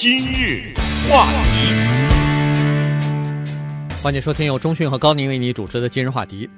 今日话题，欢迎收听由中讯和高宁为你主持的今日话题。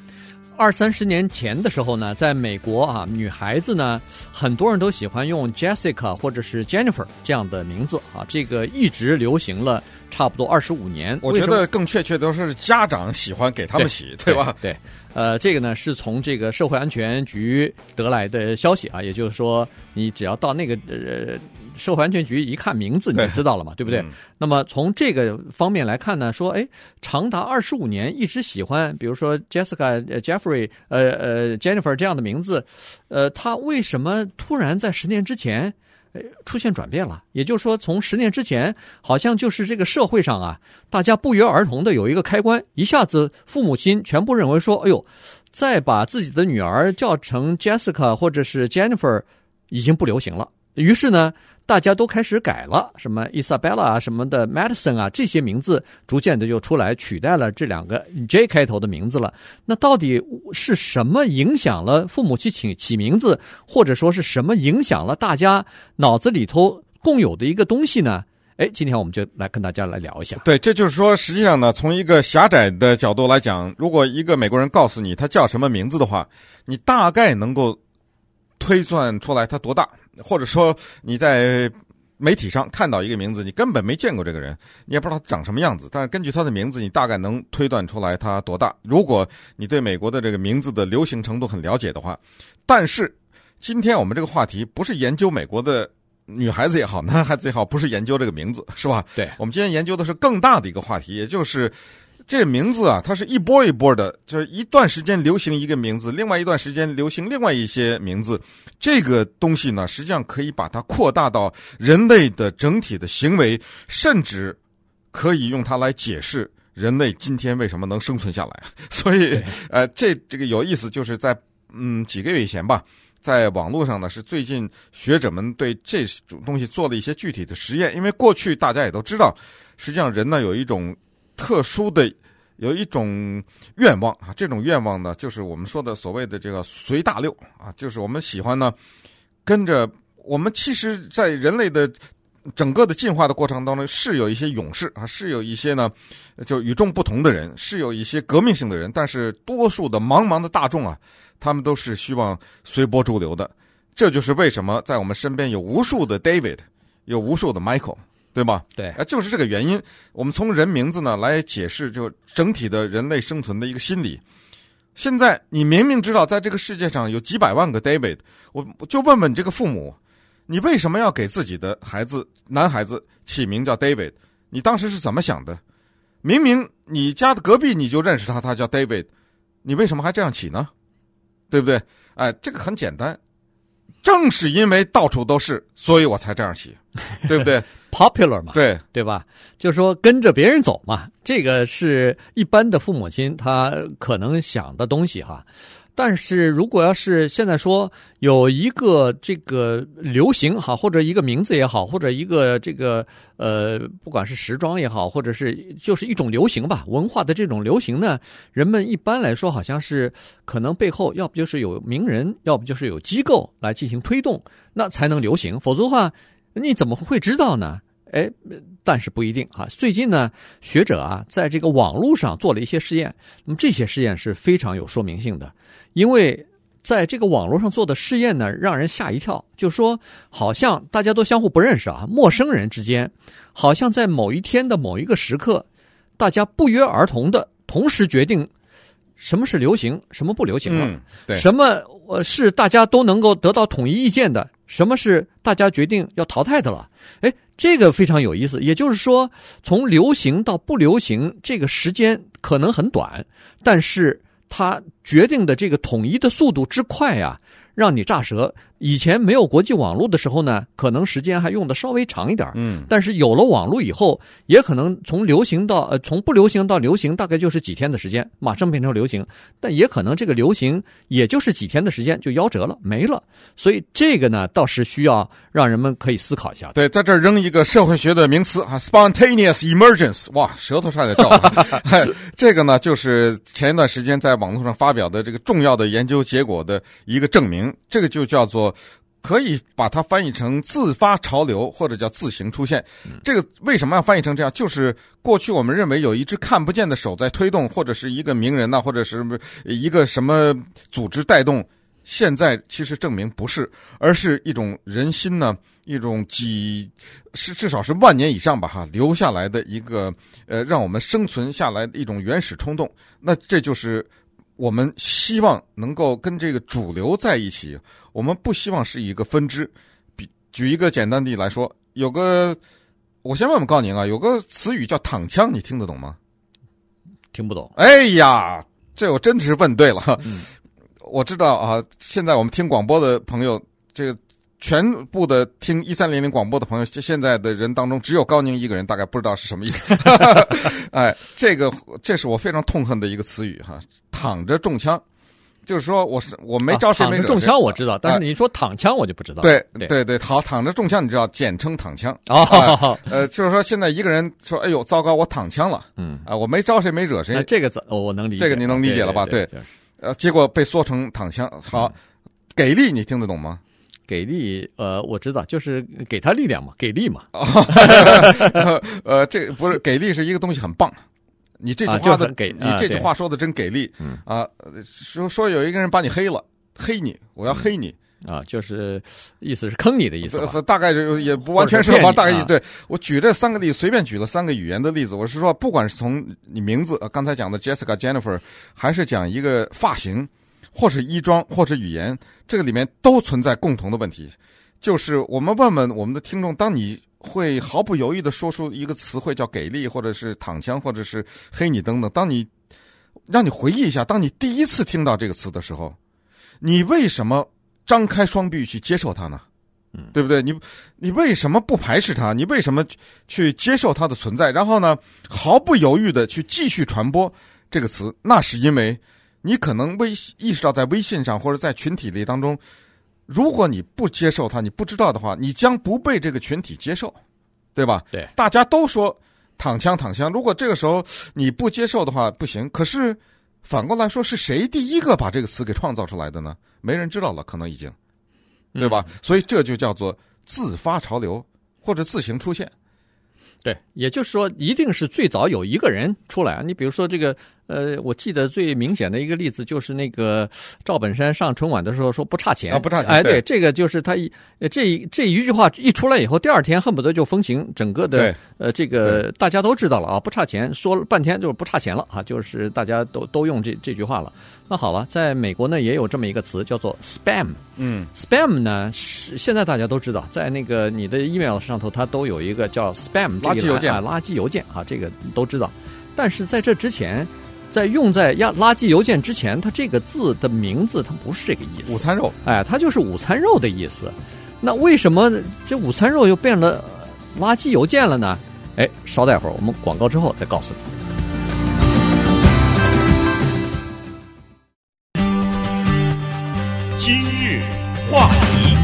二三十年前的时候呢，在美国啊，女孩子呢，很多人都喜欢用 Jessica 或者是 Jennifer 这样的名字啊，这个一直流行了差不多二十五年。我觉得更确切都是家长喜欢给他们起，对吧？对，呃，这个呢是从这个社会安全局得来的消息啊，也就是说，你只要到那个呃。社会安全局一看名字你就知道了嘛，对，对不对？嗯、那么从这个方面来看呢，说哎，长达二十五年一直喜欢，比如说 Jessica、Jeffrey、呃呃 Jennifer 这样的名字，呃，他为什么突然在十年之前，呃，出现转变了？也就是说，从十年之前，好像就是这个社会上啊，大家不约而同的有一个开关，一下子父母亲全部认为说，哎呦，再把自己的女儿叫成 Jessica 或者是 Jennifer 已经不流行了。于是呢，大家都开始改了，什么 Isabella 啊，什么的 Madison 啊，这些名字逐渐的就出来取代了这两个 J 开头的名字了。那到底是什么影响了父母去起起名字，或者说是什么影响了大家脑子里头共有的一个东西呢？哎，今天我们就来跟大家来聊一下。对，这就是说，实际上呢，从一个狭窄的角度来讲，如果一个美国人告诉你他叫什么名字的话，你大概能够推算出来他多大。或者说你在媒体上看到一个名字，你根本没见过这个人，你也不知道他长什么样子，但是根据他的名字，你大概能推断出来他多大。如果你对美国的这个名字的流行程度很了解的话，但是今天我们这个话题不是研究美国的女孩子也好，男孩子也好，不是研究这个名字，是吧？对，我们今天研究的是更大的一个话题，也就是。这个名字啊，它是一波一波的，就是一段时间流行一个名字，另外一段时间流行另外一些名字。这个东西呢，实际上可以把它扩大到人类的整体的行为，甚至可以用它来解释人类今天为什么能生存下来。所以，呃，这这个有意思，就是在嗯几个月以前吧，在网络上呢，是最近学者们对这种东西做了一些具体的实验。因为过去大家也都知道，实际上人呢有一种。特殊的有一种愿望啊，这种愿望呢，就是我们说的所谓的这个随大流啊，就是我们喜欢呢跟着我们。其实，在人类的整个的进化的过程当中，是有一些勇士啊，是有一些呢就与众不同的人，是有一些革命性的人，但是多数的茫茫的大众啊，他们都是希望随波逐流的。这就是为什么在我们身边有无数的 David，有无数的 Michael。对吧？对，啊，就是这个原因。我们从人名字呢来解释，就整体的人类生存的一个心理。现在你明明知道，在这个世界上有几百万个 David，我我就问问你这个父母，你为什么要给自己的孩子男孩子起名叫 David？你当时是怎么想的？明明你家的隔壁你就认识他，他叫 David，你为什么还这样起呢？对不对？哎，这个很简单。正是因为到处都是，所以我才这样起，对不对 ？Popular 嘛，对对吧？就是说跟着别人走嘛，这个是一般的父母亲他可能想的东西哈。但是如果要是现在说有一个这个流行哈，或者一个名字也好，或者一个这个呃，不管是时装也好，或者是就是一种流行吧，文化的这种流行呢，人们一般来说好像是可能背后要不就是有名人，要不就是有机构来进行推动，那才能流行，否则的话你怎么会知道呢？哎，但是不一定哈。最近呢，学者啊，在这个网络上做了一些试验。那么这些试验是非常有说明性的，因为在这个网络上做的试验呢，让人吓一跳。就说，好像大家都相互不认识啊，陌生人之间，好像在某一天的某一个时刻，大家不约而同的同时决定什么是流行，什么不流行了。嗯，对。什么呃是大家都能够得到统一意见的，什么是大家决定要淘汰的了？哎。这个非常有意思，也就是说，从流行到不流行，这个时间可能很短，但是它决定的这个统一的速度之快呀，让你炸舌。以前没有国际网络的时候呢，可能时间还用的稍微长一点。嗯，但是有了网络以后，也可能从流行到呃，从不流行到流行，大概就是几天的时间，马上变成流行。但也可能这个流行也就是几天的时间就夭折了，没了。所以这个呢，倒是需要让人们可以思考一下。对，在这儿扔一个社会学的名词啊，spontaneous emergence。哇，舌头差点掉了。这个呢，就是前一段时间在网络上发表的这个重要的研究结果的一个证明。这个就叫做。可以把它翻译成自发潮流，或者叫自行出现。这个为什么要翻译成这样？就是过去我们认为有一只看不见的手在推动，或者是一个名人呐，或者是一个什么组织带动。现在其实证明不是，而是一种人心呢，一种几是至少是万年以上吧哈留下来的一个呃，让我们生存下来的一种原始冲动。那这就是。我们希望能够跟这个主流在一起，我们不希望是一个分支。比举一个简单的例来说，有个我先问问告您啊，有个词语叫“躺枪”，你听得懂吗？听不懂。哎呀，这我真是问对了。嗯，我知道啊，现在我们听广播的朋友，这个。全部的听一三零零广播的朋友，现在的人当中只有高宁一个人，大概不知道是什么意思。哎，这个这是我非常痛恨的一个词语哈，躺着中枪，就是说我是我没招谁没中枪我知道，但是你说躺枪我就不知道。对对对，躺躺着中枪你知道，简称躺枪。哦，呃，就是说现在一个人说，哎呦，糟糕，我躺枪了。嗯啊，我没招谁没惹谁。这个怎我能理解？这个你能理解了吧？对，呃，结果被说成躺枪。好，给力，你听得懂吗？给力，呃，我知道，就是给他力量嘛，给力嘛。呃，这不是给力，是一个东西很棒。你这句话的，给你这句话说的真给力。嗯啊，说说有一个人把你黑了，黑你，我要黑你啊，就是意思是坑你的意思。大概就也不完全是吧，大概意思。对，我举这三个例子，随便举了三个语言的例子。我是说，不管是从你名字，刚才讲的 Jessica Jennifer，还是讲一个发型。或是衣装，或是语言，这个里面都存在共同的问题，就是我们问问我们的听众：当你会毫不犹豫地说出一个词汇叫“给力”或者是“躺枪”或者是“黑你”等等，当你让你回忆一下，当你第一次听到这个词的时候，你为什么张开双臂去接受它呢？嗯，对不对？你你为什么不排斥它？你为什么去接受它的存在？然后呢，毫不犹豫地去继续传播这个词？那是因为。你可能微意识到，在微信上或者在群体里当中，如果你不接受它，你不知道的话，你将不被这个群体接受，对吧？对，大家都说躺枪躺枪，如果这个时候你不接受的话，不行。可是反过来说，是谁第一个把这个词给创造出来的呢？没人知道了，可能已经，对吧？嗯，所以这就叫做自发潮流或者自行出现。对，也就是说，一定是最早有一个人出来啊。你比如说这个。呃，我记得最明显的一个例子就是那个赵本山上春晚的时候说不差钱啊，不差钱。哎，对，这个就是他一这一这一句话一出来以后，第二天恨不得就风行整个的呃，这个大家都知道了啊，不差钱，说了半天就是不差钱了啊，就是大家都都用这这句话了。那好了，在美国呢也有这么一个词叫做 spam，嗯，spam 呢是现在大家都知道，在那个你的 email 上头它都有一个叫 spam 垃圾邮件啊，垃圾邮件啊，这个都知道。但是在这之前。在用在压垃圾邮件之前，它这个字的名字它不是这个意思。午餐肉，哎，它就是午餐肉的意思。那为什么这午餐肉又变了垃圾邮件了呢？哎，稍待会儿，我们广告之后再告诉你。今日话题，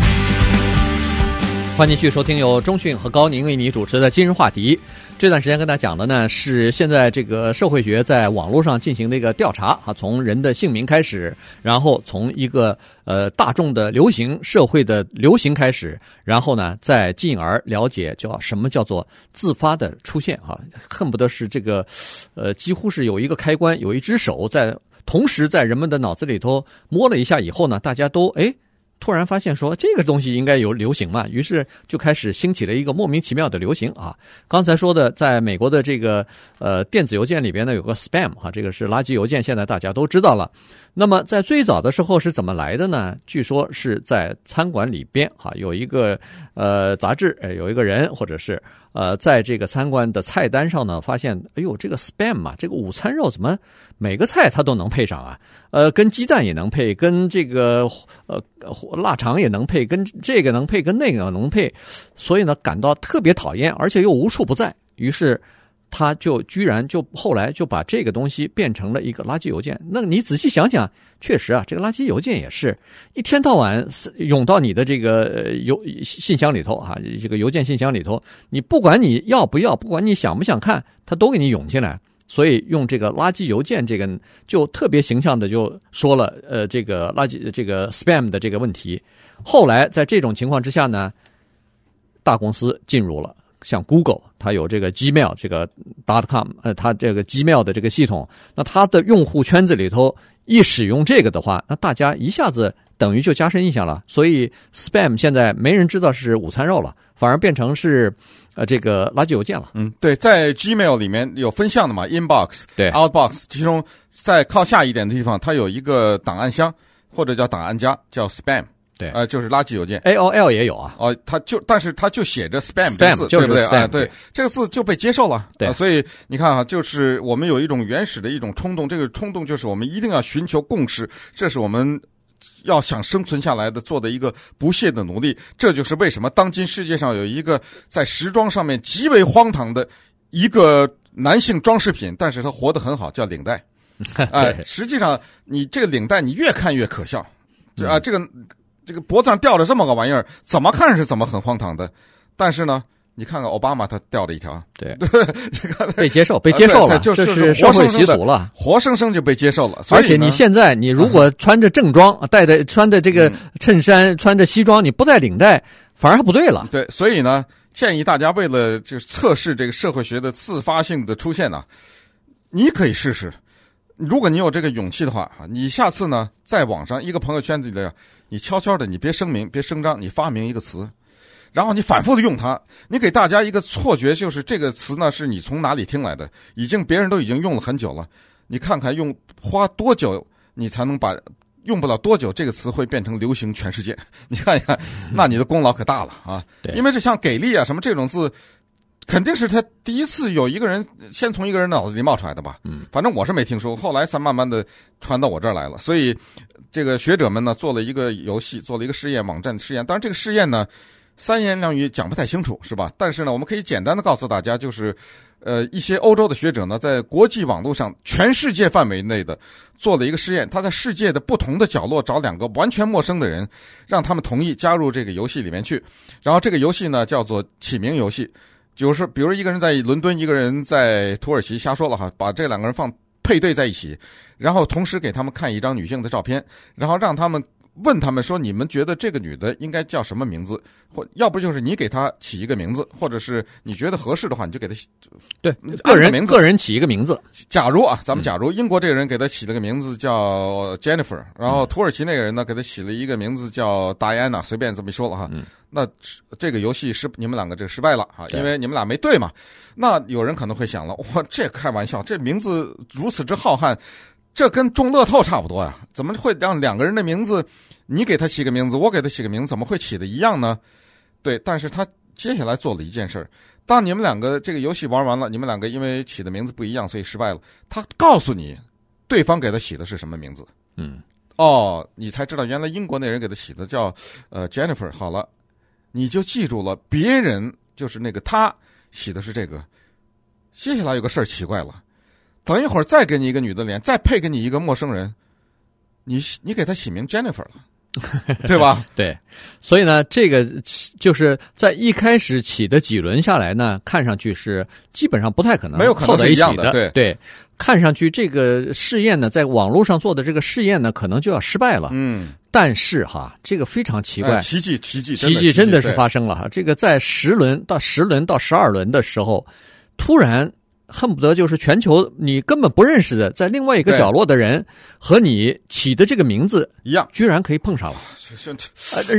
欢迎继续收听由中讯和高宁为你主持的今日话题。这段时间跟大家讲的呢，是现在这个社会学在网络上进行的一个调查啊，从人的姓名开始，然后从一个呃大众的流行社会的流行开始，然后呢再进而了解叫什么叫做自发的出现啊，恨不得是这个呃几乎是有一个开关，有一只手在同时在人们的脑子里头摸了一下以后呢，大家都哎。突然发现说这个东西应该有流行嘛，于是就开始兴起了一个莫名其妙的流行啊。刚才说的，在美国的这个呃电子邮件里边呢，有个 spam 哈，这个是垃圾邮件，现在大家都知道了。那么在最早的时候是怎么来的呢？据说是在餐馆里边哈，有一个呃杂志，呃，有一个人或者是。呃，在这个餐馆的菜单上呢，发现，哎呦，这个 spam 嘛，这个午餐肉怎么每个菜它都能配上啊？呃，跟鸡蛋也能配，跟这个呃腊肠也能配，跟这个能配，跟那个能配，所以呢，感到特别讨厌，而且又无处不在，于是。他就居然就后来就把这个东西变成了一个垃圾邮件。那你仔细想想，确实啊，这个垃圾邮件也是一天到晚涌到你的这个邮信箱里头啊，这个邮件信箱里头，你不管你要不要，不管你想不想看，它都给你涌进来。所以用这个垃圾邮件这个就特别形象的就说了，呃，这个垃圾这个 spam 的这个问题。后来在这种情况之下呢，大公司进入了，像 Google，它有这个 Gmail 这个 dot com，呃，它这个 Gmail 的这个系统，那它的用户圈子里头一使用这个的话，那大家一下子等于就加深印象了。所以 Spam 现在没人知道是午餐肉了，反而变成是呃这个垃圾邮件了。嗯，对，在 Gmail 里面有分项的嘛，Inbox，对，Outbox，其中在靠下一点的地方，它有一个档案箱或者叫档案夹，叫 Spam。对，呃，就是垃圾邮件。A O L 也有啊。哦，它就，但是它就写着 spam 这个字，就是对不对啊，对，这个字就被接受了。对，所以你看啊，就是我们有一种原始的一种冲动，这个冲动就是我们一定要寻求共识，这是我们要想生存下来的做的一个不懈的努力。这就是为什么当今世界上有一个在时装上面极为荒唐的一个男性装饰品，但是他活得很好，叫领带。哎，实际上你这个领带你越看越可笑，啊，这个。这个脖子上吊着这么个玩意儿，怎么看是怎么很荒唐的，但是呢，你看看奥巴马他吊了一条，对，这个被接受，被接受了，就这是社会习俗了，活生生就被接受了。而且你现在，你如果穿着正装，戴着穿着这个衬衫，穿着西装，你不带领带，反而还不对了。对，所以呢，建议大家为了就是测试这个社会学的自发性的出现呢，你可以试试。如果你有这个勇气的话啊，你下次呢，在网上一个朋友圈子里，你悄悄的，你别声明，别声张，你发明一个词，然后你反复的用它，你给大家一个错觉，就是这个词呢是你从哪里听来的，已经别人都已经用了很久了，你看看用花多久，你才能把用不了多久，这个词会变成流行全世界，你看一看，那你的功劳可大了啊！因为这像给力啊什么这种字。肯定是他第一次有一个人先从一个人脑子里冒出来的吧？嗯，反正我是没听说，后来才慢慢的传到我这儿来了。所以，这个学者们呢做了一个游戏，做了一个试验网站试验。当然，这个试验呢三言两语讲不太清楚，是吧？但是呢，我们可以简单的告诉大家，就是呃一些欧洲的学者呢在国际网络上全世界范围内的做了一个试验，他在世界的不同的角落找两个完全陌生的人，让他们同意加入这个游戏里面去。然后这个游戏呢叫做起名游戏。就是，比如一个人在伦敦，一个人在土耳其，瞎说了哈，把这两个人放配对在一起，然后同时给他们看一张女性的照片，然后让他们。问他们说：“你们觉得这个女的应该叫什么名字？或要不就是你给她起一个名字，或者是你觉得合适的话，你就给她对个人名字，个人起一个名字。假如啊，咱们假如英国这个人给她起了个名字叫 Jennifer，然后土耳其那个人呢给她起了一个名字叫 Diana，随便这么一说了哈。那这个游戏是你们两个这个失败了哈，因为你们俩没对嘛。那有人可能会想了，哇，这开玩笑，这名字如此之浩瀚。”这跟中乐透差不多呀，怎么会让两个人的名字，你给他起个名字，我给他起个名字，怎么会起的一样呢？对，但是他接下来做了一件事，当你们两个这个游戏玩完了，你们两个因为起的名字不一样，所以失败了。他告诉你，对方给他起的是什么名字？嗯，哦，你才知道原来英国那人给他起的叫呃 Jennifer。好了，你就记住了，别人就是那个他起的是这个。接下来有个事儿奇怪了。等一会儿再给你一个女的脸，再配给你一个陌生人，你你给她起名 Jennifer 了，对吧？对，所以呢，这个就是在一开始起的几轮下来呢，看上去是基本上不太可能没有凑在一起的。的对对，看上去这个试验呢，在网络上做的这个试验呢，可能就要失败了。嗯，但是哈，这个非常奇怪，奇迹奇迹奇迹真的是发生了哈。这个在十轮到十轮到十二轮的时候，突然。恨不得就是全球你根本不认识的，在另外一个角落的人和你起的这个名字一样，居然可以碰上了。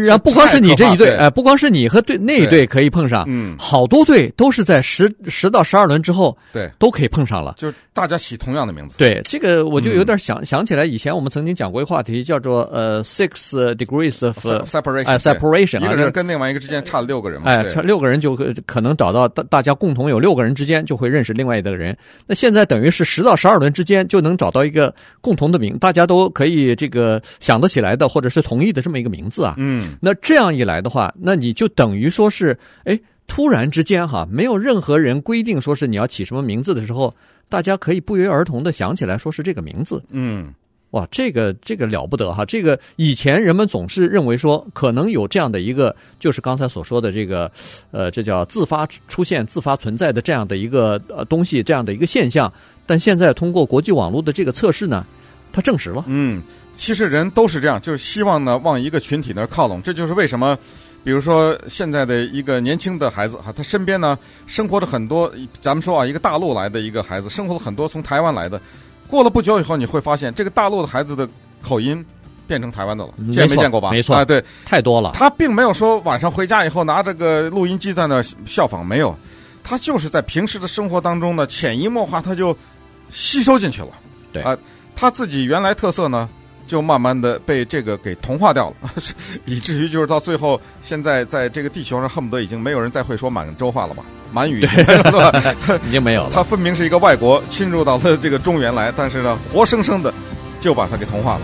然后不光是你这一队，哎，不光是你和队那一队可以碰上，嗯，好多队都是在十十到十二轮之后，对，都可以碰上了。就是大家起同样的名字。对，这个我就有点想想起来，以前我们曾经讲过一个话题，叫做呃 six degrees of separation，哎，separation，一个人跟另外一个之间差了六个人嘛，哎，差六个人就可能找到大大家共同有六个人之间就会认识另外一个人。那现在等于是十到十二轮之间就能找到一个共同的名，大家都可以这个想得起来的，或者是同意的这么一个名字啊。嗯，那这样一来的话，那你就等于说是，哎，突然之间哈，没有任何人规定说是你要起什么名字的时候，大家可以不约而同的想起来说是这个名字。嗯，哇，这个这个了不得哈！这个以前人们总是认为说可能有这样的一个，就是刚才所说的这个，呃，这叫自发出现、自发存在的这样的一个呃东西，这样的一个现象。但现在通过国际网络的这个测试呢，它证实了。嗯。其实人都是这样，就是希望呢往一个群体那靠拢。这就是为什么，比如说现在的一个年轻的孩子哈，他身边呢生活着很多，咱们说啊，一个大陆来的一个孩子，生活了很多从台湾来的。过了不久以后，你会发现这个大陆的孩子的口音变成台湾的了，见没见过吧？没错啊，对，太多了。他并没有说晚上回家以后拿这个录音机在那效仿，没有，他就是在平时的生活当中呢，潜移默化他就吸收进去了。对啊，他自己原来特色呢，就慢慢的被这个给同化掉了，以至于就是到最后，现在在这个地球上恨不得已经没有人再会说满洲话了吧？满语？已经没有了。它分明是一个外国侵入到了这个中原来，但是呢，活生生的就把它给同化了。